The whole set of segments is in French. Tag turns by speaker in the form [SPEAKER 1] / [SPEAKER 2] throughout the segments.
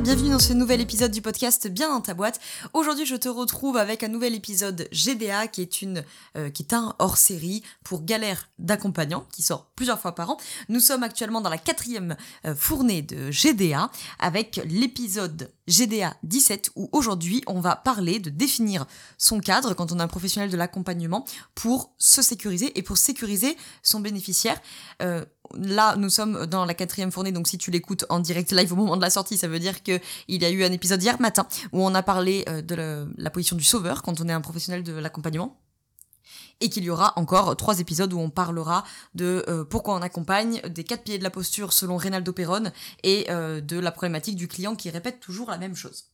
[SPEAKER 1] Bienvenue dans ce nouvel épisode du podcast Bien dans ta boîte. Aujourd'hui, je te retrouve avec un nouvel épisode GDA qui est une euh, qui est un hors-série pour galère d'accompagnants qui sort plusieurs fois par an. Nous sommes actuellement dans la quatrième euh, fournée de GDA avec l'épisode GDA 17 où aujourd'hui on va parler de définir son cadre quand on est un professionnel de l'accompagnement pour se sécuriser et pour sécuriser son bénéficiaire. Euh, là, nous sommes dans la quatrième fournée, donc si tu l'écoutes en direct live au moment de la sortie, ça veut dire qu'il y a eu un épisode hier matin où on a parlé euh, de la, la position du sauveur quand on est un professionnel de l'accompagnement et qu'il y aura encore trois épisodes où on parlera de euh, pourquoi on accompagne, des quatre piliers de la posture selon Reynaldo Perron et euh, de la problématique du client qui répète toujours la même chose.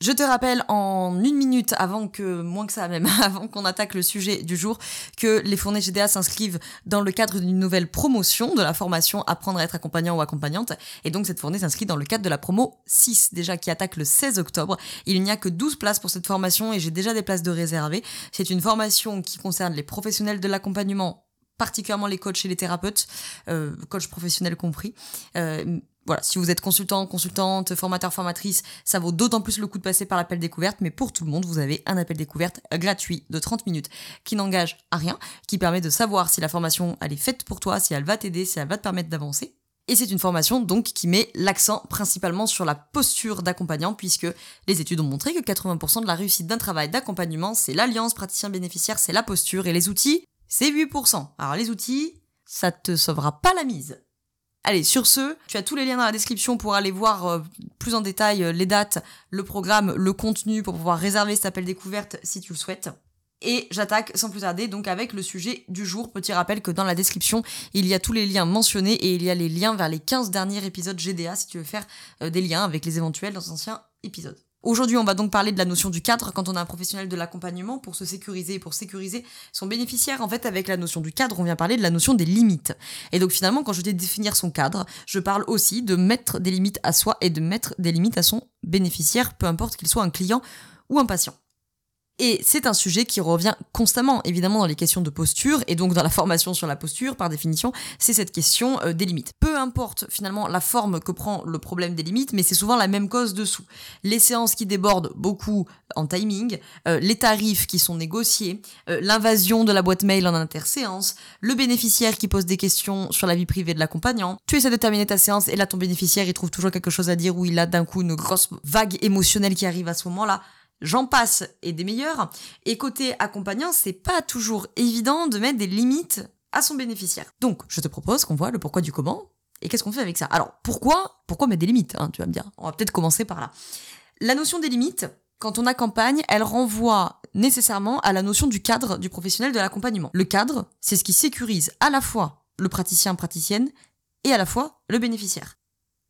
[SPEAKER 1] Je te rappelle en une minute avant que, moins que ça même, avant qu'on attaque le sujet du jour, que les fournées GDA s'inscrivent dans le cadre d'une nouvelle promotion de la formation Apprendre à être accompagnant ou accompagnante. Et donc cette fournée s'inscrit dans le cadre de la promo 6, déjà qui attaque le 16 octobre. Il n'y a que 12 places pour cette formation et j'ai déjà des places de réservées. C'est une formation qui concerne les professionnels de l'accompagnement particulièrement les coachs et les thérapeutes, euh, coachs professionnels compris, euh, voilà, si vous êtes consultant, consultante, formateur, formatrice, ça vaut d'autant plus le coup de passer par l'appel découverte, mais pour tout le monde, vous avez un appel découverte gratuit de 30 minutes qui n'engage à rien, qui permet de savoir si la formation elle est faite pour toi, si elle va t'aider, si elle va te permettre d'avancer. Et c'est une formation donc qui met l'accent principalement sur la posture d'accompagnant puisque les études ont montré que 80% de la réussite d'un travail d'accompagnement, c'est l'alliance praticien-bénéficiaire, c'est la posture et les outils, c'est 8%. Alors les outils, ça te sauvera pas la mise. Allez, sur ce, tu as tous les liens dans la description pour aller voir euh, plus en détail euh, les dates, le programme, le contenu pour pouvoir réserver cet appel découverte si tu le souhaites. Et j'attaque sans plus tarder donc avec le sujet du jour. Petit rappel que dans la description, il y a tous les liens mentionnés et il y a les liens vers les 15 derniers épisodes GDA si tu veux faire euh, des liens avec les éventuels dans anciens épisodes. Aujourd'hui, on va donc parler de la notion du cadre quand on a un professionnel de l'accompagnement pour se sécuriser et pour sécuriser son bénéficiaire. En fait, avec la notion du cadre, on vient parler de la notion des limites. Et donc finalement, quand je dis définir son cadre, je parle aussi de mettre des limites à soi et de mettre des limites à son bénéficiaire, peu importe qu'il soit un client ou un patient. Et c'est un sujet qui revient constamment, évidemment, dans les questions de posture, et donc dans la formation sur la posture, par définition, c'est cette question euh, des limites. Peu importe finalement la forme que prend le problème des limites, mais c'est souvent la même cause dessous. Les séances qui débordent beaucoup en timing, euh, les tarifs qui sont négociés, euh, l'invasion de la boîte mail en interséance, le bénéficiaire qui pose des questions sur la vie privée de l'accompagnant. Tu essaies de terminer ta séance, et là ton bénéficiaire, il trouve toujours quelque chose à dire, ou il a d'un coup une grosse vague émotionnelle qui arrive à ce moment-là. J'en passe et des meilleurs. Et côté accompagnant, c'est pas toujours évident de mettre des limites à son bénéficiaire. Donc, je te propose qu'on voit le pourquoi du comment et qu'est-ce qu'on fait avec ça. Alors, pourquoi Pourquoi mettre des limites hein, Tu vas me dire. On va peut-être commencer par là. La notion des limites, quand on accompagne, elle renvoie nécessairement à la notion du cadre du professionnel de l'accompagnement. Le cadre, c'est ce qui sécurise à la fois le praticien praticienne et à la fois le bénéficiaire.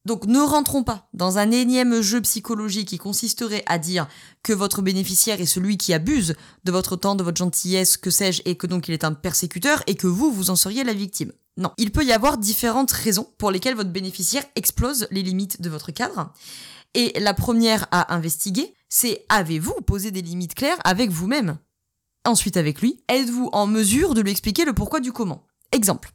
[SPEAKER 1] Donc ne rentrons pas dans un énième jeu psychologique qui consisterait à dire que votre bénéficiaire est celui qui abuse de votre temps, de votre gentillesse, que sais-je, et que donc il est un persécuteur et que vous, vous en seriez la victime. Non, il peut y avoir différentes raisons pour lesquelles votre bénéficiaire explose les limites de votre cadre. Et la première à investiguer, c'est avez-vous posé des limites claires avec vous-même? Ensuite avec lui, êtes-vous en mesure de lui expliquer le pourquoi du comment? Exemple.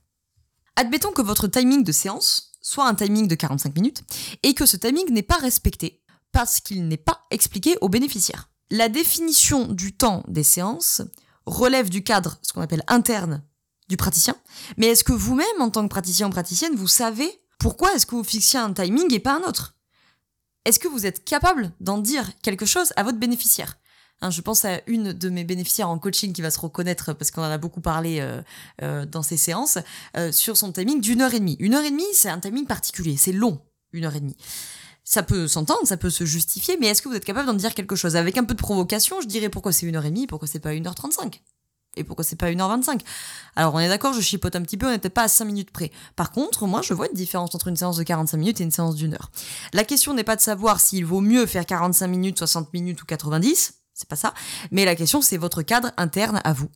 [SPEAKER 1] Admettons que votre timing de séance soit un timing de 45 minutes, et que ce timing n'est pas respecté parce qu'il n'est pas expliqué aux bénéficiaires. La définition du temps des séances relève du cadre, ce qu'on appelle interne, du praticien, mais est-ce que vous-même, en tant que praticien ou praticienne, vous savez pourquoi est-ce que vous fixiez un timing et pas un autre? Est-ce que vous êtes capable d'en dire quelque chose à votre bénéficiaire? Hein, je pense à une de mes bénéficiaires en coaching qui va se reconnaître parce qu'on en a beaucoup parlé euh, euh, dans ces séances euh, sur son timing d'une heure et demie. Une heure et demie, c'est un timing particulier, c'est long, une heure et demie. Ça peut s'entendre, ça peut se justifier, mais est-ce que vous êtes capable d'en dire quelque chose? Avec un peu de provocation, je dirais pourquoi c'est une heure et demie, pourquoi c'est pas une heure trente-cinq? Et pourquoi c'est pas 1h25 Alors on est d'accord, je chipote un petit peu, on n'était pas à 5 minutes près. Par contre, moi je vois une différence entre une séance de 45 minutes et une séance d'une heure. La question n'est pas de savoir s'il vaut mieux faire 45 minutes, 60 minutes ou 90, c'est pas ça. Mais la question, c'est votre cadre interne à vous.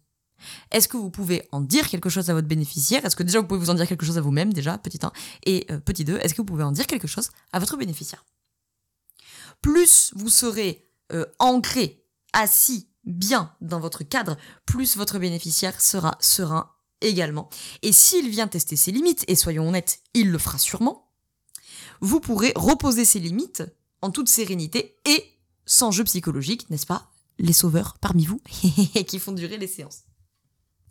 [SPEAKER 1] Est-ce que vous pouvez en dire quelque chose à votre bénéficiaire? Est-ce que déjà vous pouvez vous en dire quelque chose à vous-même, déjà, petit 1 Et euh, petit 2, est-ce que vous pouvez en dire quelque chose à votre bénéficiaire? Plus vous serez euh, ancré, assis bien dans votre cadre, plus votre bénéficiaire sera serein également. Et s'il vient tester ses limites, et soyons honnêtes, il le fera sûrement, vous pourrez reposer ses limites en toute sérénité et sans jeu psychologique, n'est-ce pas? Les sauveurs parmi vous qui font durer les séances.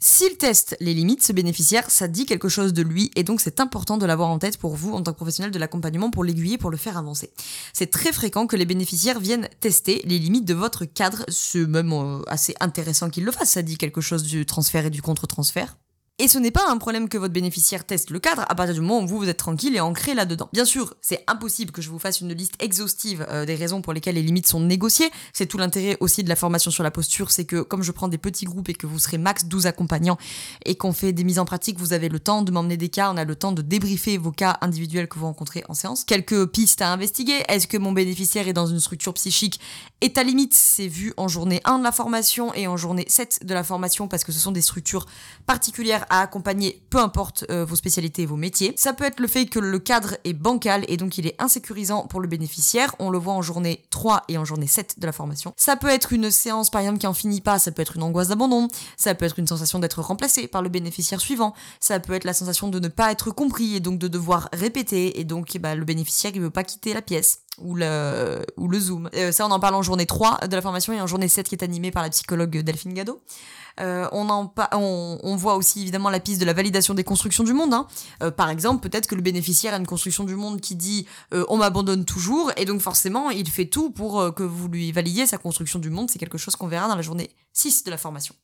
[SPEAKER 1] S'il teste les limites, ce bénéficiaire, ça dit quelque chose de lui et donc c'est important de l'avoir en tête pour vous en tant que professionnel de l'accompagnement pour l'aiguiller, pour le faire avancer. C'est très fréquent que les bénéficiaires viennent tester les limites de votre cadre, c'est même euh, assez intéressant qu'ils le fassent, ça dit quelque chose du transfert et du contre-transfert. Et ce n'est pas un problème que votre bénéficiaire teste le cadre à partir du moment où vous, vous êtes tranquille et ancré là-dedans. Bien sûr, c'est impossible que je vous fasse une liste exhaustive euh, des raisons pour lesquelles les limites sont négociées. C'est tout l'intérêt aussi de la formation sur la posture, c'est que comme je prends des petits groupes et que vous serez max 12 accompagnants et qu'on fait des mises en pratique, vous avez le temps de m'emmener des cas, on a le temps de débriefer vos cas individuels que vous rencontrez en séance. Quelques pistes à investiguer. Est-ce que mon bénéficiaire est dans une structure psychique Et ta limite, c'est vu en journée 1 de la formation et en journée 7 de la formation parce que ce sont des structures particulières à accompagner, peu importe euh, vos spécialités et vos métiers. Ça peut être le fait que le cadre est bancal et donc il est insécurisant pour le bénéficiaire. On le voit en journée 3 et en journée 7 de la formation. Ça peut être une séance par exemple qui en finit pas, ça peut être une angoisse d'abandon, ça peut être une sensation d'être remplacé par le bénéficiaire suivant, ça peut être la sensation de ne pas être compris et donc de devoir répéter et donc bah, le bénéficiaire il veut pas quitter la pièce ou le, ou le Zoom. Euh, ça, on en parle en journée 3 de la formation et en journée 7 qui est animée par la psychologue Delphine Gado. Euh, on, en on, on, voit aussi évidemment la piste de la validation des constructions du monde. Hein. Euh, par exemple, peut-être que le bénéficiaire a une construction du monde qui dit on m'abandonne toujours et donc forcément il fait tout pour que vous lui validiez sa construction du monde. C'est quelque chose qu'on verra dans la journée 6 de la formation.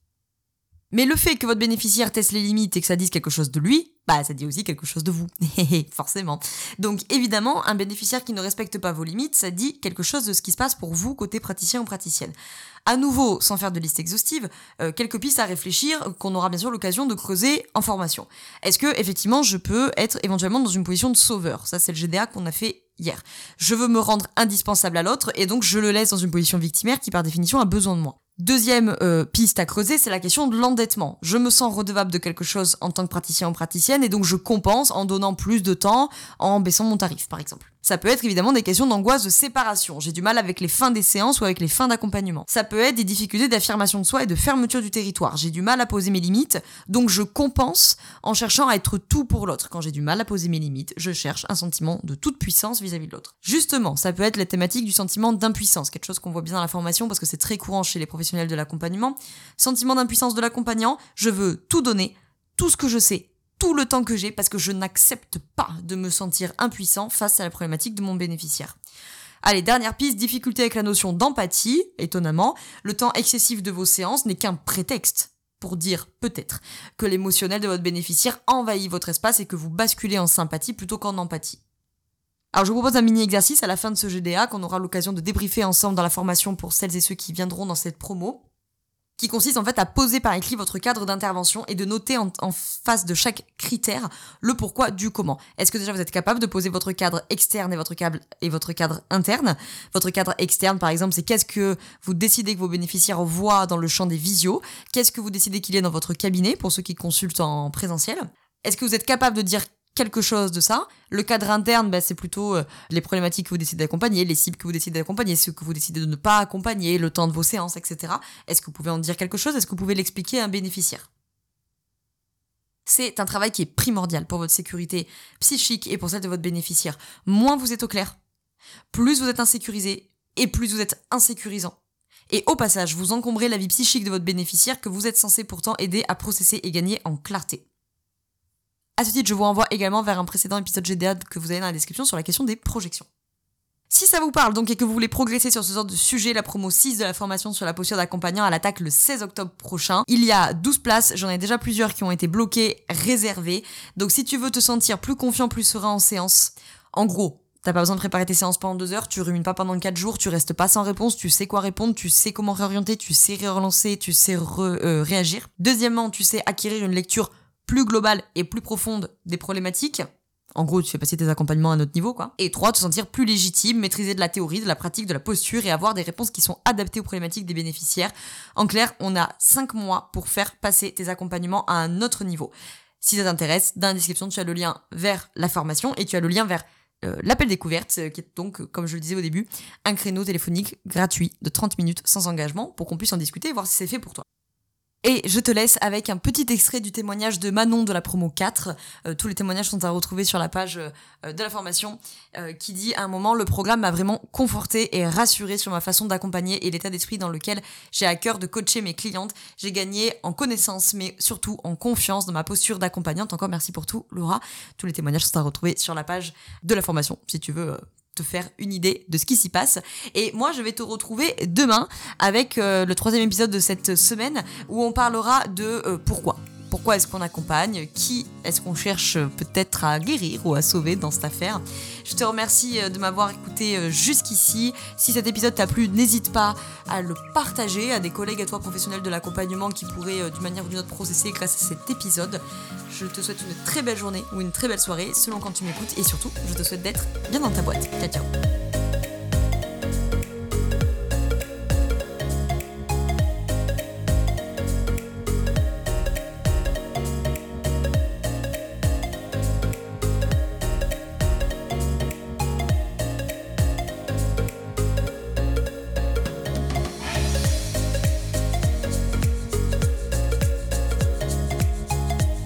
[SPEAKER 1] Mais le fait que votre bénéficiaire teste les limites et que ça dise quelque chose de lui, bah ça dit aussi quelque chose de vous. Forcément. Donc évidemment, un bénéficiaire qui ne respecte pas vos limites, ça dit quelque chose de ce qui se passe pour vous côté praticien ou praticienne. À nouveau, sans faire de liste exhaustive, euh, quelques pistes à réfléchir qu'on aura bien sûr l'occasion de creuser en formation. Est-ce que effectivement je peux être éventuellement dans une position de sauveur? Ça c'est le GDA qu'on a fait hier. Je veux me rendre indispensable à l'autre et donc je le laisse dans une position victimaire qui par définition a besoin de moi. Deuxième euh, piste à creuser, c'est la question de l'endettement. Je me sens redevable de quelque chose en tant que praticien ou praticienne et donc je compense en donnant plus de temps, en baissant mon tarif par exemple. Ça peut être évidemment des questions d'angoisse de séparation. J'ai du mal avec les fins des séances ou avec les fins d'accompagnement. Ça peut être des difficultés d'affirmation de soi et de fermeture du territoire. J'ai du mal à poser mes limites, donc je compense en cherchant à être tout pour l'autre. Quand j'ai du mal à poser mes limites, je cherche un sentiment de toute puissance vis-à-vis de l'autre. Justement, ça peut être la thématique du sentiment d'impuissance, quelque chose qu'on voit bien dans la formation parce que c'est très courant chez les professionnels de l'accompagnement. Sentiment d'impuissance de l'accompagnant, je veux tout donner, tout ce que je sais, tout le temps que j'ai parce que je n'accepte pas de me sentir impuissant face à la problématique de mon bénéficiaire. Allez, dernière piste, difficulté avec la notion d'empathie. Étonnamment, le temps excessif de vos séances n'est qu'un prétexte pour dire peut-être que l'émotionnel de votre bénéficiaire envahit votre espace et que vous basculez en sympathie plutôt qu'en empathie. Alors je vous propose un mini exercice à la fin de ce GDA qu'on aura l'occasion de débriefer ensemble dans la formation pour celles et ceux qui viendront dans cette promo qui consiste en fait à poser par écrit votre cadre d'intervention et de noter en, face de chaque critère le pourquoi du comment. Est-ce que déjà vous êtes capable de poser votre cadre externe et votre cadre et votre cadre interne? Votre cadre externe par exemple, c'est qu'est-ce que vous décidez que vos bénéficiaires voient dans le champ des visios? Qu'est-ce que vous décidez qu'il y ait dans votre cabinet pour ceux qui consultent en présentiel? Est-ce que vous êtes capable de dire quelque chose de ça. Le cadre interne, bah, c'est plutôt euh, les problématiques que vous décidez d'accompagner, les cibles que vous décidez d'accompagner, ce que vous décidez de ne pas accompagner, le temps de vos séances, etc. Est-ce que vous pouvez en dire quelque chose? Est-ce que vous pouvez l'expliquer à un bénéficiaire? C'est un travail qui est primordial pour votre sécurité psychique et pour celle de votre bénéficiaire. Moins vous êtes au clair, plus vous êtes insécurisé et plus vous êtes insécurisant. Et au passage, vous encombrez la vie psychique de votre bénéficiaire que vous êtes censé pourtant aider à processer et gagner en clarté. À ce titre, je vous renvoie également vers un précédent épisode GDA que vous avez dans la description sur la question des projections. Si ça vous parle donc et que vous voulez progresser sur ce genre de sujet, la promo 6 de la formation sur la posture d'accompagnant à l'attaque le 16 octobre prochain. Il y a 12 places, j'en ai déjà plusieurs qui ont été bloquées, réservées. Donc si tu veux te sentir plus confiant, plus serein en séance, en gros, T'as pas besoin de préparer tes séances pendant deux heures, tu rumines pas pendant quatre jours, tu restes pas sans réponse, tu sais quoi répondre, tu sais comment réorienter, tu sais relancer, tu sais euh, réagir. Deuxièmement, tu sais acquérir une lecture plus globale et plus profonde des problématiques. En gros, tu fais passer tes accompagnements à un autre niveau, quoi. Et trois, te sentir plus légitime, maîtriser de la théorie, de la pratique, de la posture et avoir des réponses qui sont adaptées aux problématiques des bénéficiaires. En clair, on a cinq mois pour faire passer tes accompagnements à un autre niveau. Si ça t'intéresse, dans la description, tu as le lien vers la formation et tu as le lien vers euh, l'appel découverte, euh, qui est donc, comme je le disais au début, un créneau téléphonique gratuit de 30 minutes sans engagement pour qu'on puisse en discuter et voir si c'est fait pour toi. Et je te laisse avec un petit extrait du témoignage de Manon de la promo 4. Euh, tous les témoignages sont à retrouver sur la page euh, de la formation euh, qui dit à un moment le programme m'a vraiment conforté et rassuré sur ma façon d'accompagner et l'état d'esprit dans lequel j'ai à cœur de coacher mes clientes. J'ai gagné en connaissance mais surtout en confiance dans ma posture d'accompagnante. Encore merci pour tout Laura. Tous les témoignages sont à retrouver sur la page de la formation si tu veux te faire une idée de ce qui s'y passe. Et moi, je vais te retrouver demain avec euh, le troisième épisode de cette semaine où on parlera de euh, pourquoi. Pourquoi est-ce qu'on accompagne Qui est-ce qu'on cherche peut-être à guérir ou à sauver dans cette affaire Je te remercie euh, de m'avoir écouté jusqu'ici. Si cet épisode t'a plu, n'hésite pas à le partager à des collègues à toi professionnels de l'accompagnement qui pourraient d'une manière ou d'une autre processer grâce à cet épisode. Je te souhaite une très belle journée ou une très belle soirée selon quand tu m'écoutes et surtout, je te souhaite d'être bien dans ta boîte. Ciao ciao